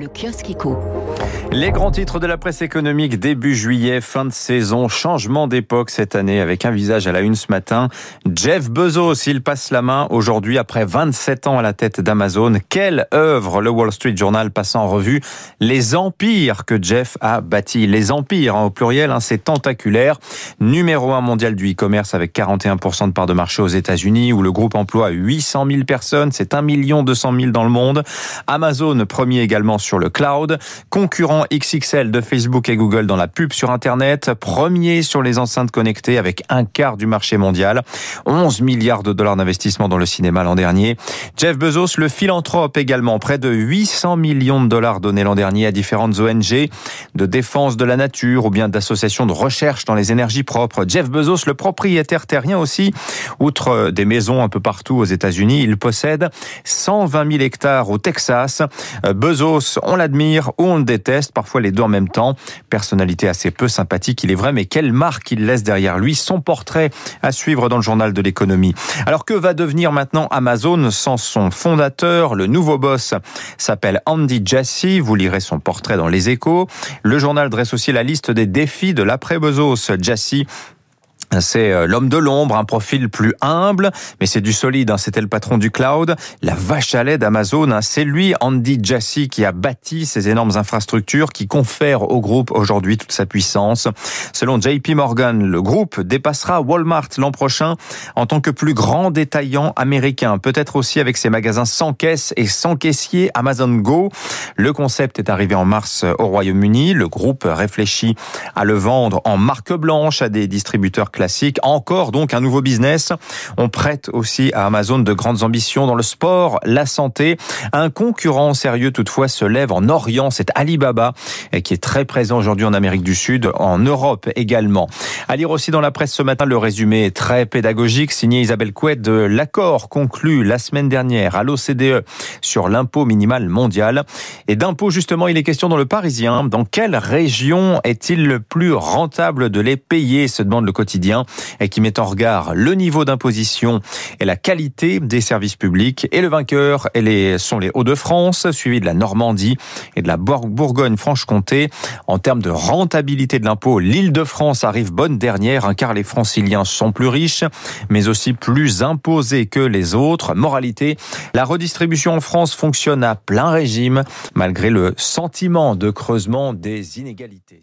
Le kiosque. Les grands titres de la presse économique début juillet, fin de saison, changement d'époque cette année avec un visage à la une ce matin. Jeff Bezos, il passe la main aujourd'hui après 27 ans à la tête d'Amazon. Quelle œuvre le Wall Street Journal passe en revue les empires que Jeff a bâtis. Les empires hein, au pluriel, hein, c'est tentaculaire. Numéro un mondial du e-commerce avec 41% de part de marché aux États-Unis où le groupe emploie 800 000 personnes. C'est 1 200 000 dans le monde. Amazon premier également sur le cloud. Concurrent XXL de Facebook et Google dans la pub sur Internet. Premier sur les enceintes connectées avec un quart du marché mondial. 11 milliards de dollars d'investissement dans le cinéma l'an dernier. Jeff Bezos, le philanthrope également. Près de 800 millions de dollars donnés l'an dernier à différentes ONG de défense de la nature ou bien d'associations de recherche dans les énergies propres. Jeff Bezos, le propriétaire terrien aussi. Outre des maisons un peu partout aux États-Unis, il possède 120 000 hectares au Texas. Bezos, on l'admire ou on le déteste, parfois les deux en même temps. Personnalité assez peu sympathique, il est vrai, mais quelle marque il laisse derrière lui Son portrait à suivre dans le journal de l'économie. Alors que va devenir maintenant Amazon sans son fondateur Le nouveau boss s'appelle Andy Jassy. Vous lirez son portrait dans Les Échos. Le journal dresse aussi la liste des défis de l'après-Bezos. Jassy c'est euh, l'homme de l'ombre, un profil plus humble, mais c'est du solide. Hein. C'était le patron du cloud, la vache à lait d'Amazon. Hein. C'est lui, Andy Jassy, qui a bâti ces énormes infrastructures qui confèrent au groupe aujourd'hui toute sa puissance. Selon JP Morgan, le groupe dépassera Walmart l'an prochain en tant que plus grand détaillant américain. Peut-être aussi avec ses magasins sans caisse et sans caissier Amazon Go. Le concept est arrivé en mars au Royaume-Uni. Le groupe réfléchit à le vendre en marque blanche à des distributeurs classique. Encore donc un nouveau business. On prête aussi à Amazon de grandes ambitions dans le sport, la santé. Un concurrent sérieux toutefois se lève en Orient, c'est Alibaba, qui est très présent aujourd'hui en Amérique du Sud, en Europe également. À lire aussi dans la presse ce matin le résumé très pédagogique signé Isabelle Couette de l'accord conclu la semaine dernière à l'OCDE sur l'impôt minimal mondial. Et d'impôt justement, il est question dans le Parisien. Dans quelle région est-il le plus rentable de les payer se demande le quotidien et qui met en regard le niveau d'imposition et la qualité des services publics. Et le vainqueur sont les Hauts-de-France, suivi de la Normandie et de la Bourgogne-Franche-Comté. En termes de rentabilité de l'impôt, l'Île-de-France arrive bonne dernière, car les franciliens sont plus riches, mais aussi plus imposés que les autres. Moralité, la redistribution en France fonctionne à plein régime, malgré le sentiment de creusement des inégalités.